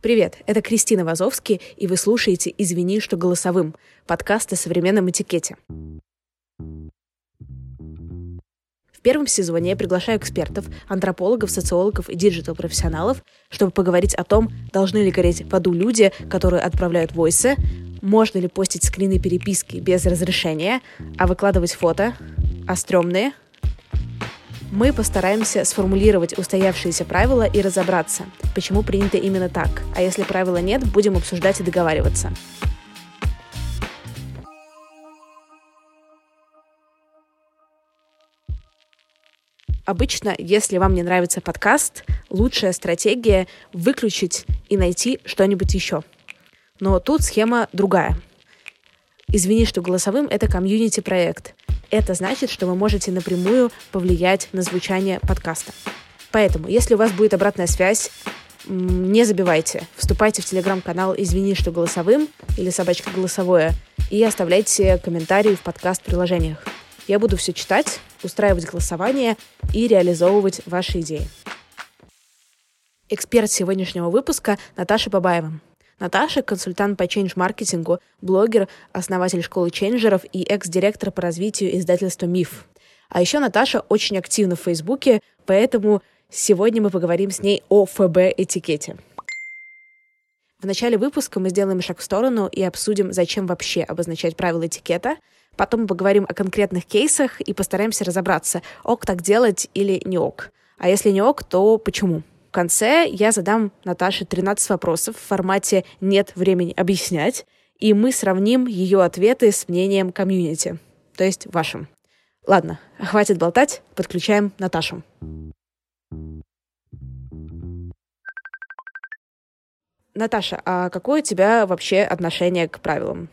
Привет, это Кристина Вазовский, и вы слушаете «Извини, что голосовым» подкаст о современном этикете. В первом сезоне я приглашаю экспертов, антропологов, социологов и digital-профессионалов, чтобы поговорить о том, должны ли гореть в аду люди, которые отправляют войсы, можно ли постить скрины переписки без разрешения, а выкладывать фото, а стрёмные – мы постараемся сформулировать устоявшиеся правила и разобраться, почему принято именно так. А если правила нет, будем обсуждать и договариваться. Обычно, если вам не нравится подкаст, лучшая стратегия — выключить и найти что-нибудь еще. Но тут схема другая. Извини, что голосовым — это комьюнити-проект. Это значит, что вы можете напрямую повлиять на звучание подкаста. Поэтому, если у вас будет обратная связь, не забивайте. Вступайте в телеграм-канал «Извини, что голосовым» или «Собачка голосовое» и оставляйте комментарии в подкаст-приложениях. Я буду все читать, устраивать голосование и реализовывать ваши идеи. Эксперт сегодняшнего выпуска Наташа Бабаева. Наташа — консультант по чейндж-маркетингу, блогер, основатель школы чейнджеров и экс-директор по развитию издательства «Миф». А еще Наташа очень активна в Фейсбуке, поэтому сегодня мы поговорим с ней о ФБ-этикете. В начале выпуска мы сделаем шаг в сторону и обсудим, зачем вообще обозначать правила этикета. Потом мы поговорим о конкретных кейсах и постараемся разобраться, ок так делать или не ок. А если не ок, то почему? В конце я задам Наташе 13 вопросов в формате «нет времени объяснять», и мы сравним ее ответы с мнением комьюнити, то есть вашим. Ладно, хватит болтать, подключаем Наташу. Наташа, а какое у тебя вообще отношение к правилам?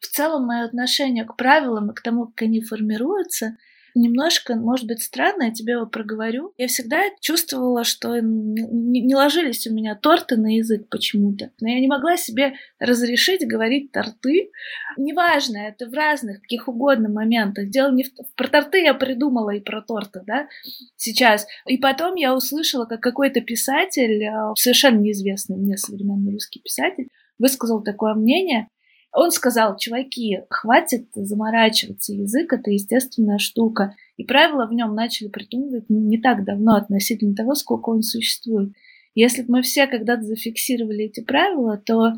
В целом, мое отношение к правилам и к тому, как они формируются, немножко, может быть, странно, я тебе его проговорю. Я всегда чувствовала, что не ложились у меня торты на язык почему-то. Но я не могла себе разрешить говорить торты. Неважно, это в разных, каких угодно моментах. Дело не в... Про торты я придумала и про торты, да, сейчас. И потом я услышала, как какой-то писатель, э, совершенно неизвестный мне современный русский писатель, высказал такое мнение, он сказал, чуваки, хватит заморачиваться, язык это естественная штука. И правила в нем начали придумывать не так давно относительно того, сколько он существует. Если бы мы все когда-то зафиксировали эти правила, то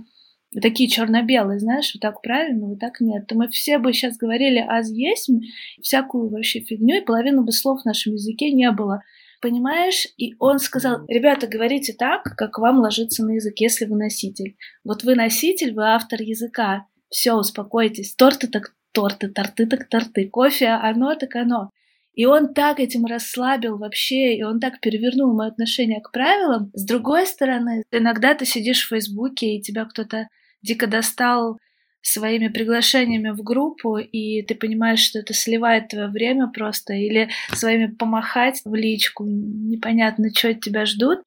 такие черно-белые, знаешь, вот так правильно, вот так нет, то мы все бы сейчас говорили «аз есть», всякую вообще фигню, и половину бы слов в нашем языке не было. Понимаешь? И он сказал, ребята, говорите так, как вам ложится на язык, если вы носитель. Вот вы носитель, вы автор языка. Все, успокойтесь. Торты так торты, торты так торты. Кофе, оно так оно. И он так этим расслабил вообще, и он так перевернул мое отношение к правилам. С другой стороны, иногда ты сидишь в Фейсбуке, и тебя кто-то дико достал своими приглашениями в группу, и ты понимаешь, что это сливает твое время просто, или своими помахать в личку, непонятно, что от тебя ждут,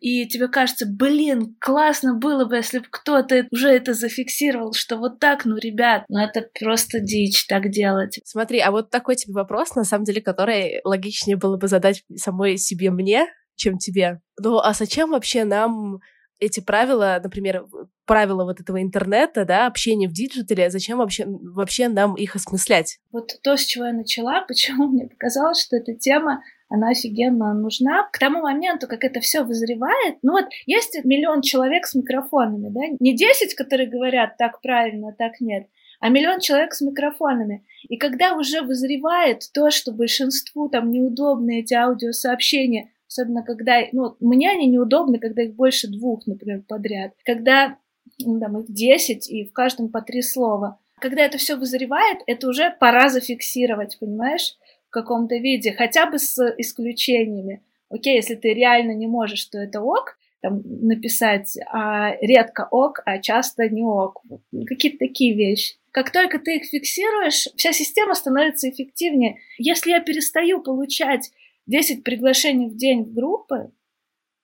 и тебе кажется, блин, классно было бы, если бы кто-то уже это зафиксировал, что вот так, ну, ребят, ну это просто дичь так делать. Смотри, а вот такой тебе вопрос, на самом деле, который логичнее было бы задать самой себе мне, чем тебе. Ну, а зачем вообще нам эти правила, например, правила вот этого интернета, да, общения в диджитале, зачем вообще, вообще нам их осмыслять? Вот то, с чего я начала, почему мне показалось, что эта тема она офигенно нужна. К тому моменту, как это все вызревает, ну вот есть миллион человек с микрофонами, да, не 10, которые говорят так правильно, так нет, а миллион человек с микрофонами. И когда уже вызревает то, что большинству там неудобны эти аудиосообщения, особенно когда, ну, мне они неудобны, когда их больше двух, например, подряд. Когда, ну, там, их десять, и в каждом по три слова. Когда это все вызревает, это уже пора зафиксировать, понимаешь, в каком-то виде, хотя бы с исключениями. Окей, если ты реально не можешь, то это ок, там, написать а, редко ок, а часто не ок. Какие-то такие вещи. Как только ты их фиксируешь, вся система становится эффективнее. Если я перестаю получать 10 приглашений в день в группы,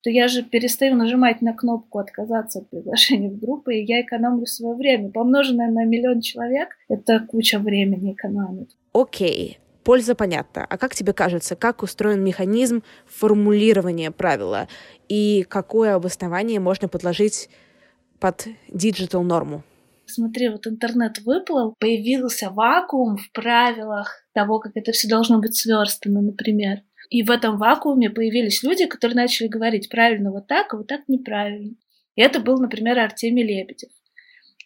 то я же перестаю нажимать на кнопку «Отказаться от приглашения в группы», и я экономлю свое время. Помноженное на миллион человек — это куча времени экономит. Окей, польза понятна. А как тебе кажется, как устроен механизм формулирования правила и какое обоснование можно подложить под digital норму? Смотри, вот интернет выплыл, появился вакуум в правилах того, как это все должно быть сверстано, например. И в этом вакууме появились люди, которые начали говорить правильно вот так, а вот так неправильно. И это был, например, Артемий Лебедев.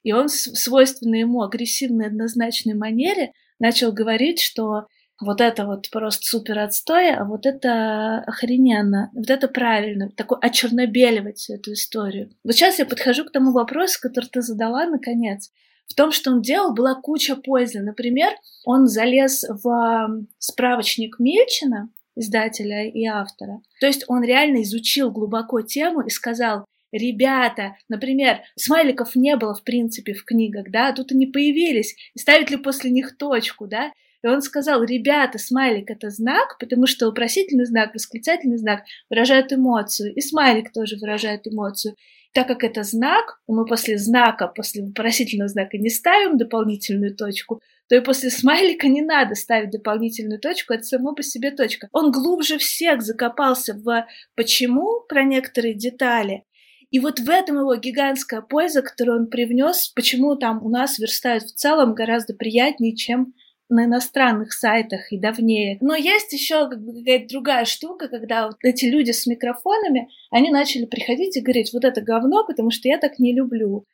И он в свойственной ему агрессивной однозначной манере начал говорить, что вот это вот просто супер отстой, а вот это охрененно, вот это правильно, такой очернобеливать всю эту историю. Вот сейчас я подхожу к тому вопросу, который ты задала наконец. В том, что он делал, была куча пользы. Например, он залез в справочник Мельчина, издателя и автора. То есть он реально изучил глубоко тему и сказал, ребята, например, смайликов не было в принципе в книгах, да, тут они появились, и ставят ли после них точку, да, и он сказал, ребята, смайлик это знак, потому что вопросительный знак, восклицательный знак выражают эмоцию, и смайлик тоже выражает эмоцию. Так как это знак, мы после знака, после вопросительного знака не ставим дополнительную точку, то и после смайлика не надо ставить дополнительную точку, это само по себе точка. Он глубже всех закопался в почему про некоторые детали. И вот в этом его гигантская польза, которую он привнес, почему там у нас верстают в целом гораздо приятнее, чем на иностранных сайтах и давнее. Но есть еще какая-то другая штука, когда вот эти люди с микрофонами, они начали приходить и говорить, вот это говно, потому что я так не люблю.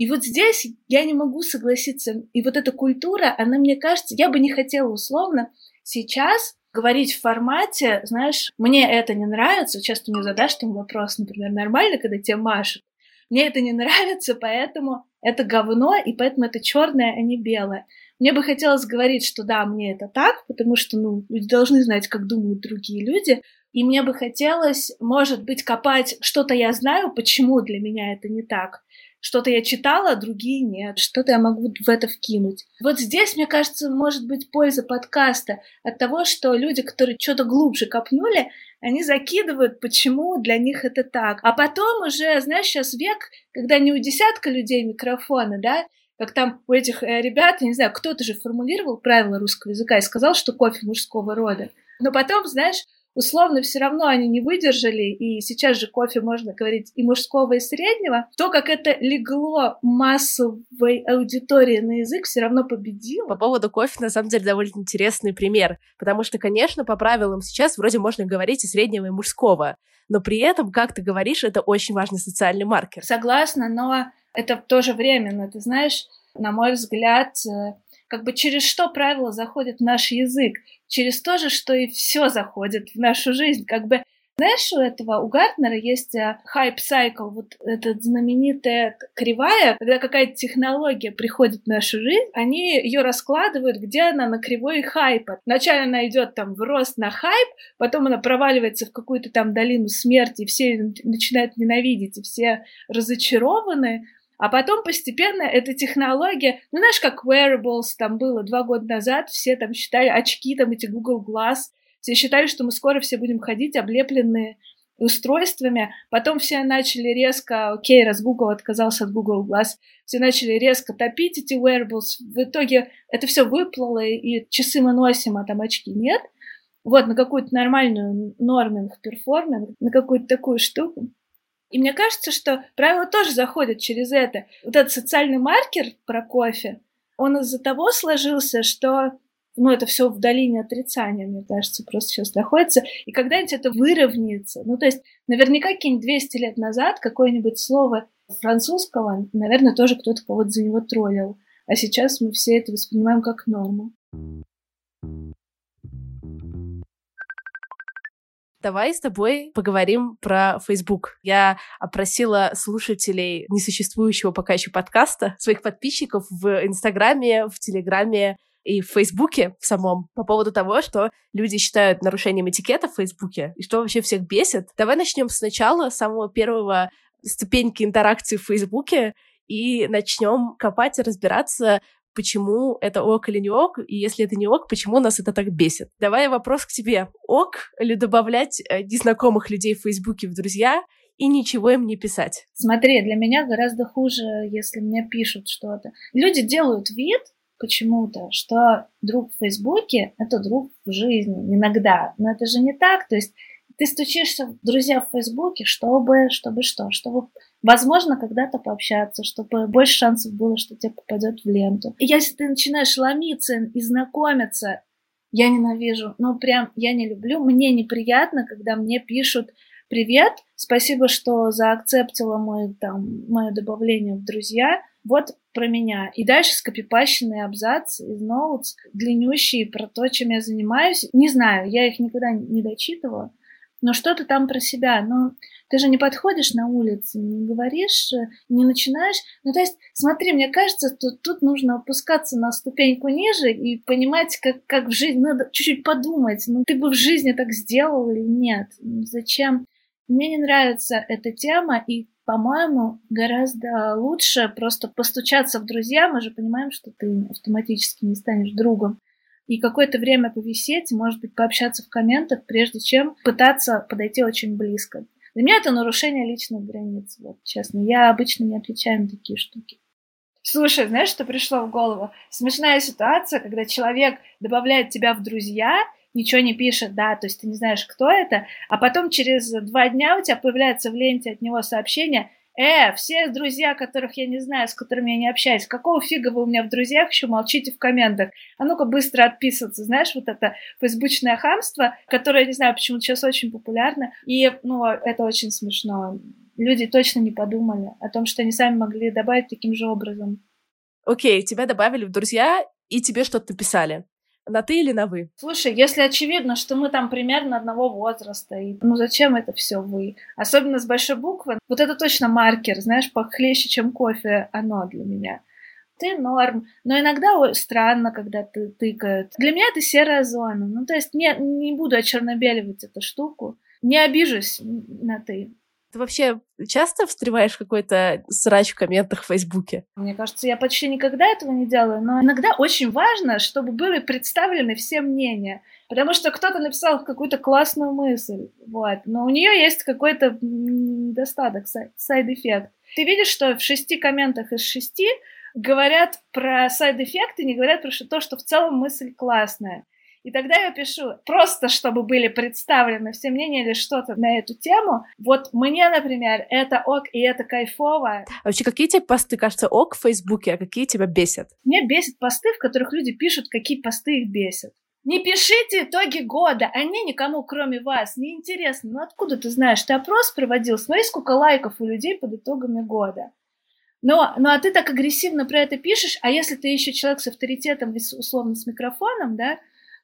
И вот здесь я не могу согласиться. И вот эта культура, она, мне кажется, я бы не хотела условно сейчас говорить в формате, знаешь, мне это не нравится, часто мне задашь там вопрос, например, нормально, когда тебе машут, мне это не нравится, поэтому это говно, и поэтому это черное, а не белое. Мне бы хотелось говорить, что да, мне это так, потому что, ну, люди должны знать, как думают другие люди, и мне бы хотелось, может быть, копать что-то я знаю, почему для меня это не так. Что-то я читала, а другие нет. Что-то я могу в это вкинуть. Вот здесь, мне кажется, может быть польза подкаста от того, что люди, которые что-то глубже копнули, они закидывают, почему для них это так. А потом уже, знаешь, сейчас век, когда не у десятка людей микрофоны, да, как там у этих э, ребят, я не знаю, кто-то же формулировал правила русского языка и сказал, что кофе мужского рода. Но потом, знаешь, условно все равно они не выдержали, и сейчас же кофе можно говорить и мужского, и среднего, то, как это легло массовой аудитории на язык, все равно победило. По поводу кофе, на самом деле, довольно интересный пример, потому что, конечно, по правилам сейчас вроде можно говорить и среднего, и мужского, но при этом, как ты говоришь, это очень важный социальный маркер. Согласна, но это тоже временно, ты знаешь, на мой взгляд, э, как бы через что правило заходит в наш язык, через то же, что и все заходит в нашу жизнь. Как бы знаешь, у этого, у Гартнера есть хайп-сайкл, э, вот эта знаменитая кривая, когда какая-то технология приходит в нашу жизнь, они ее раскладывают, где она на кривой хайпа. Вначале она идет там в рост на хайп, потом она проваливается в какую-то там долину смерти, и все начинают ненавидеть, и все разочарованы, а потом постепенно эта технология, ну, знаешь, как wearables там было два года назад, все там считали очки, там эти Google Glass, все считали, что мы скоро все будем ходить облепленные устройствами. Потом все начали резко, окей, раз Google отказался от Google Glass, все начали резко топить эти wearables. В итоге это все выплыло, и часы мы носим, а там очки нет. Вот, на какую-то нормальную норминг, перформинг, на какую-то такую штуку. И мне кажется, что правила тоже заходят через это. Вот этот социальный маркер про кофе, он из-за того сложился, что ну, это все в долине отрицания, мне кажется, просто сейчас находится. И когда-нибудь это выровняется. Ну, то есть, наверняка какие-нибудь 200 лет назад какое-нибудь слово французского, наверное, тоже кто-то кого-то за него троллил. А сейчас мы все это воспринимаем как норму. Давай с тобой поговорим про Facebook. Я опросила слушателей несуществующего пока еще подкаста, своих подписчиков в Инстаграме, в Телеграме, и в Фейсбуке в самом по поводу того, что люди считают нарушением этикета в Фейсбуке и что вообще всех бесит. Давай начнем сначала, с самого первого ступеньки интеракции в Фейсбуке и начнем копать и разбираться, почему это ок или не ок, и если это не ок, почему нас это так бесит. Давай вопрос к тебе. Ок ли добавлять э, незнакомых людей в Фейсбуке в друзья и ничего им не писать? Смотри, для меня гораздо хуже, если мне пишут что-то. Люди делают вид, почему-то, что друг в Фейсбуке — это друг в жизни. Иногда. Но это же не так. То есть ты стучишься друзья в Фейсбуке, чтобы, чтобы что? Чтобы, возможно, когда-то пообщаться, чтобы больше шансов было, что тебе попадет в ленту. И если ты начинаешь ломиться и знакомиться, я ненавижу, ну прям я не люблю, мне неприятно, когда мне пишут «Привет, спасибо, что заакцептила мой, там, мое добавление в друзья, вот про меня. И дальше скопипащенный абзац из ноутс, длиннющий про то, чем я занимаюсь. Не знаю, я их никогда не дочитывала, но что-то там про себя. Но ты же не подходишь на улице, не говоришь, не начинаешь. Ну, то есть, смотри, мне кажется, что тут нужно опускаться на ступеньку ниже и понимать, как, как в жизни, надо чуть-чуть подумать, ну, ты бы в жизни так сделал или нет? Зачем? Мне не нравится эта тема, и по-моему, гораздо лучше просто постучаться в друзья. Мы же понимаем, что ты автоматически не станешь другом. И какое-то время повисеть, может быть, пообщаться в комментах, прежде чем пытаться подойти очень близко. Для меня это нарушение личных границ, вот честно. Я обычно не отвечаю на такие штуки. Слушай, знаешь, что пришло в голову? Смешная ситуация, когда человек добавляет тебя в друзья, ничего не пишет, да, то есть ты не знаешь, кто это, а потом через два дня у тебя появляется в ленте от него сообщение, э, все друзья, которых я не знаю, с которыми я не общаюсь, какого фига вы у меня в друзьях еще молчите в комментах? А ну-ка быстро отписываться, знаешь, вот это фейсбучное хамство, которое, не знаю, почему сейчас очень популярно, и, ну, это очень смешно. Люди точно не подумали о том, что они сами могли добавить таким же образом. Окей, тебя добавили в друзья, и тебе что-то писали. На ты или на вы? Слушай, если очевидно, что мы там примерно одного возраста, и ну зачем это все вы? Особенно с большой буквы. Вот это точно маркер, знаешь, похлеще, чем кофе, оно для меня. Ты норм, но иногда ой, странно, когда ты тыкают. Для меня это серая зона. Ну, то есть не, не буду очернобеливать эту штуку. Не обижусь на ты. Ты вообще часто встреваешь какой-то срач в комментах в Фейсбуке? Мне кажется, я почти никогда этого не делаю, но иногда очень важно, чтобы были представлены все мнения. Потому что кто-то написал какую-то классную мысль, вот, но у нее есть какой-то недостаток, side effect. Ты видишь, что в шести комментах из шести говорят про side-эффекты, не говорят про то, что в целом мысль классная. И тогда я пишу, просто чтобы были представлены все мнения или что-то на эту тему. Вот мне, например, это ок, и это кайфово. А вообще, какие тебе посты кажется ок в Фейсбуке, а какие тебя бесят? Меня бесит посты, в которых люди пишут, какие посты их бесят. Не пишите итоги года, они никому, кроме вас, не интересны. Ну откуда ты знаешь? Ты опрос проводил, смотри, сколько лайков у людей под итогами года. Но, ну а ты так агрессивно про это пишешь, а если ты еще человек с авторитетом, условно, с микрофоном, да,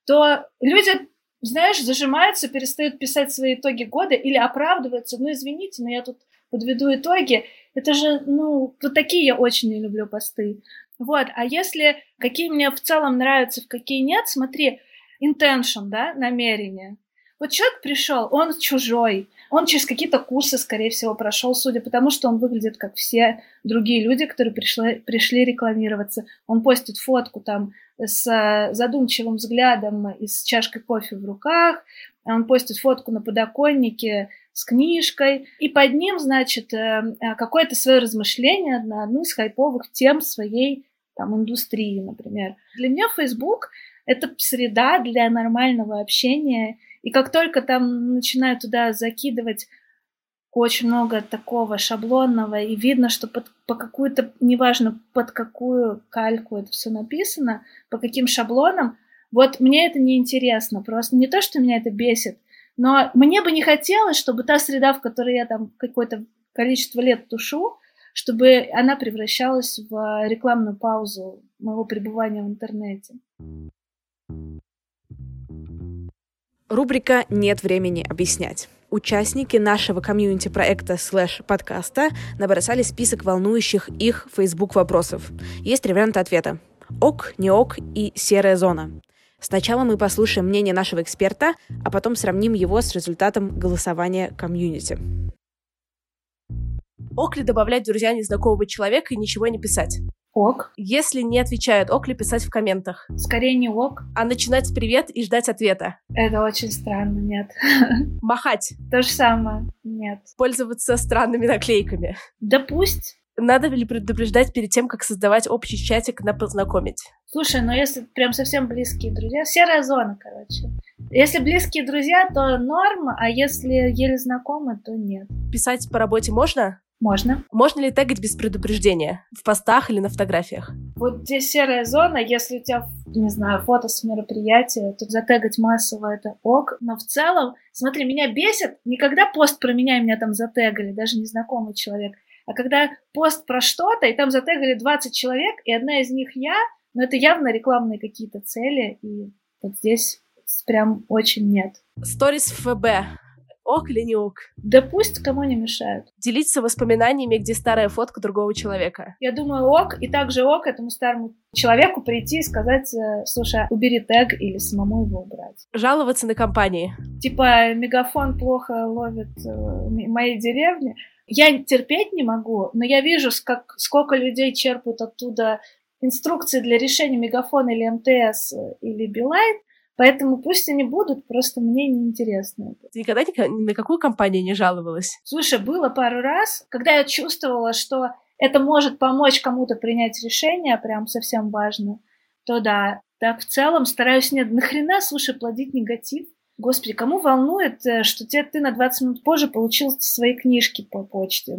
то люди, знаешь, зажимаются, перестают писать свои итоги года или оправдываются. Ну, извините, но я тут подведу итоги. Это же, ну, вот такие я очень не люблю посты. Вот, а если какие мне в целом нравятся, в какие нет, смотри, intention, да, намерение. Вот человек пришел, он чужой, он через какие-то курсы, скорее всего, прошел, судя по тому, что он выглядит как все другие люди, которые пришли, пришли рекламироваться. Он постит фотку там с э, задумчивым взглядом и с чашкой кофе в руках, он постит фотку на подоконнике с книжкой, и под ним, значит, э, э, какое-то свое размышление на одну из хайповых тем своей там, индустрии, например. Для меня Facebook — это среда для нормального общения, и как только там начинают туда закидывать очень много такого шаблонного, и видно, что под, по какую-то, неважно под какую кальку это все написано, по каким шаблонам, вот мне это не интересно, просто не то, что меня это бесит, но мне бы не хотелось, чтобы та среда, в которой я там какое-то количество лет тушу, чтобы она превращалась в рекламную паузу моего пребывания в интернете. Рубрика «Нет времени объяснять» участники нашего комьюнити-проекта слэш подкаста набросали список волнующих их Facebook вопросов. Есть три варианта ответа. ок, не ок и серая зона. Сначала мы послушаем мнение нашего эксперта, а потом сравним его с результатом голосования комьюнити. Ок ли добавлять друзья незнакомого человека и ничего не писать? Ок. Если не отвечают, ок ли писать в комментах? Скорее не ок. А начинать с привет и ждать ответа? Это очень странно, нет. Махать? То же самое, нет. Пользоваться странными наклейками? Да пусть. Надо ли предупреждать перед тем, как создавать общий чатик на познакомить? Слушай, ну если прям совсем близкие друзья, серая зона, короче. Если близкие друзья, то норма, а если еле знакомы, то нет. Писать по работе можно? Можно. Можно ли тегать без предупреждения? В постах или на фотографиях? Вот здесь серая зона, если у тебя, не знаю, фото с мероприятия, то затегать массово это ок. Но в целом, смотри, меня бесит, никогда пост про меня меня там затегали, даже незнакомый человек. А когда пост про что-то, и там затегали 20 человек, и одна из них я, но это явно рекламные какие-то цели, и вот здесь прям очень нет. Сторис ФБ. Ок или не ок? Да пусть кому не мешают. Делиться воспоминаниями, где старая фотка другого человека. Я думаю, ок, и также ок этому старому человеку прийти и сказать, э, слушай, убери тег или самому его убрать. Жаловаться на компании. Типа, мегафон плохо ловит э, моей деревни. Я терпеть не могу, но я вижу, как, сколько людей черпают оттуда инструкции для решения мегафона или МТС э, или Билайн, Поэтому пусть они будут, просто мне неинтересно это. Ты никогда ни на какую компанию не жаловалась? Слушай, было пару раз, когда я чувствовала, что это может помочь кому-то принять решение, прям совсем важно, то да. Так в целом стараюсь нет, нахрена, слушай, плодить негатив? Господи, кому волнует, э, что тебе, ты на 20 минут позже получил свои книжки по почте?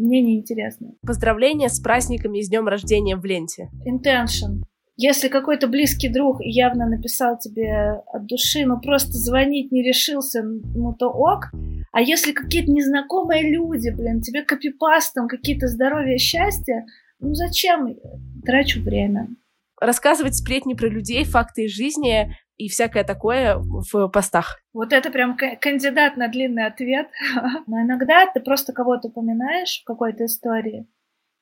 Мне неинтересно. Поздравления с праздниками и с днем рождения в ленте. Intention. Если какой-то близкий друг явно написал тебе от души, но просто звонить не решился, ну то ок. А если какие-то незнакомые люди, блин, тебе копипастом какие-то здоровья, счастья, ну зачем? Трачу время. Рассказывать сплетни про людей, факты из жизни и всякое такое в постах. Вот это прям кандидат на длинный ответ. Но иногда ты просто кого-то упоминаешь в какой-то истории,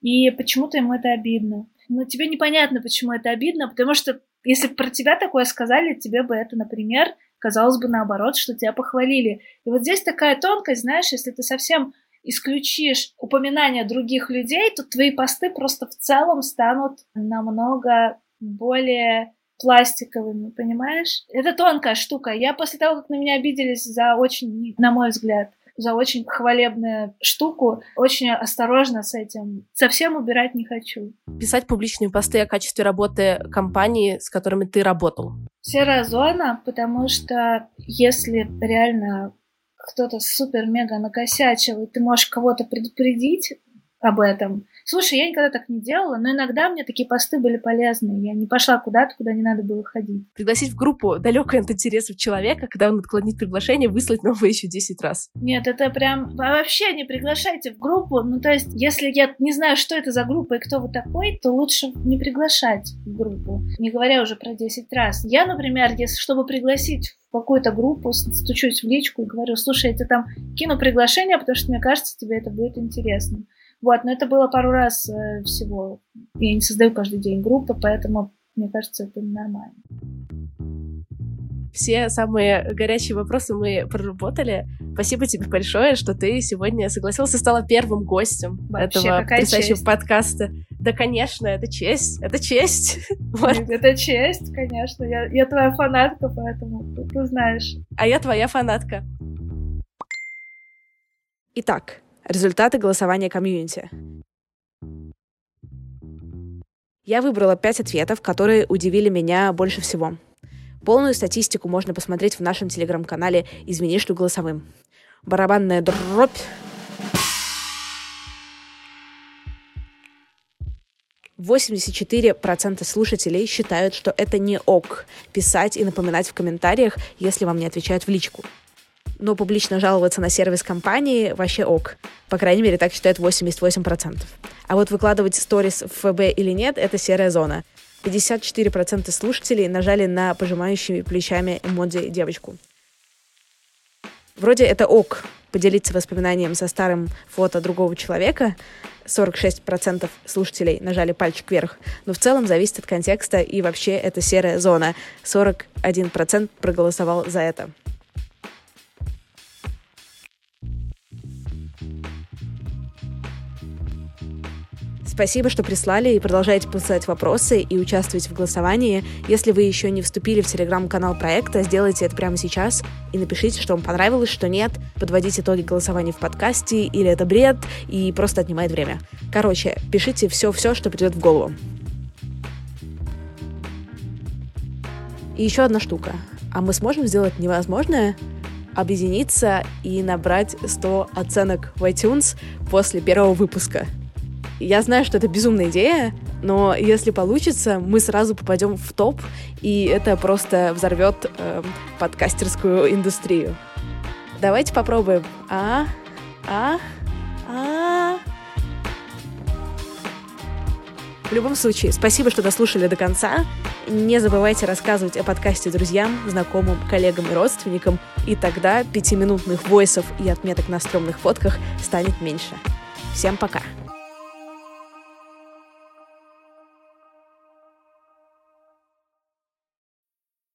и почему-то ему это обидно но тебе непонятно, почему это обидно, потому что если бы про тебя такое сказали, тебе бы это, например, казалось бы наоборот, что тебя похвалили. И вот здесь такая тонкость, знаешь, если ты совсем исключишь упоминания других людей, то твои посты просто в целом станут намного более пластиковыми, понимаешь? Это тонкая штука. Я после того, как на меня обиделись за очень, на мой взгляд, за очень хвалебную штуку. Очень осторожно с этим. Совсем убирать не хочу. Писать публичные посты о качестве работы компании, с которыми ты работал. Серая зона, потому что если реально кто-то супер-мега накосячил, и ты можешь кого-то предупредить об этом, Слушай, я никогда так не делала, но иногда мне такие посты были полезны. Я не пошла куда-то, куда не надо было ходить. Пригласить в группу далекое от интересов человека, когда он отклонит приглашение, выслать новое еще 10 раз. Нет, это прям вообще не приглашайте в группу. Ну, то есть, если я не знаю, что это за группа и кто вы такой, то лучше не приглашать в группу. Не говоря уже про 10 раз. Я, например, если чтобы пригласить в какую-то группу, стучусь в личку и говорю, слушай, я тебе там кину приглашение, потому что мне кажется, тебе это будет интересно. Вот, но это было пару раз э, всего. Я не создаю каждый день группы, поэтому мне кажется, это нормально. Все самые горячие вопросы мы проработали. Спасибо тебе большое, что ты сегодня согласился, стала первым гостем Вообще, этого потрясающего честь. подкаста. Да, конечно, это честь, это честь. Вот. Это честь, конечно. Я, я твоя фанатка, поэтому ты, ты знаешь. А я твоя фанатка. Итак, Результаты голосования комьюнити. Я выбрала пять ответов, которые удивили меня больше всего. Полную статистику можно посмотреть в нашем телеграм-канале «Измени шлю голосовым». Барабанная дробь. Восемьдесят четыре процента слушателей считают, что это не ок писать и напоминать в комментариях, если вам не отвечают в личку но публично жаловаться на сервис компании вообще ок. По крайней мере, так считают 88%. А вот выкладывать сторис в ФБ или нет, это серая зона. 54% слушателей нажали на пожимающую плечами эмодзи девочку. Вроде это ок, поделиться воспоминанием со старым фото другого человека. 46% слушателей нажали пальчик вверх. Но в целом зависит от контекста, и вообще это серая зона. 41% проголосовал за это. Спасибо, что прислали и продолжаете посылать вопросы и участвовать в голосовании. Если вы еще не вступили в телеграм-канал проекта, сделайте это прямо сейчас и напишите, что вам понравилось, что нет. Подводите итоги голосования в подкасте, или это бред, и просто отнимает время. Короче, пишите все-все, что придет в голову. И еще одна штука. А мы сможем сделать невозможное? Объединиться и набрать 100 оценок в iTunes после первого выпуска. Я знаю, что это безумная идея, но если получится, мы сразу попадем в топ, и это просто взорвет э, подкастерскую индустрию. Давайте попробуем. А, а, а. В любом случае, спасибо, что дослушали до конца. Не забывайте рассказывать о подкасте друзьям, знакомым, коллегам и родственникам, и тогда пятиминутных войсов и отметок на стрёмных фотках станет меньше. Всем пока!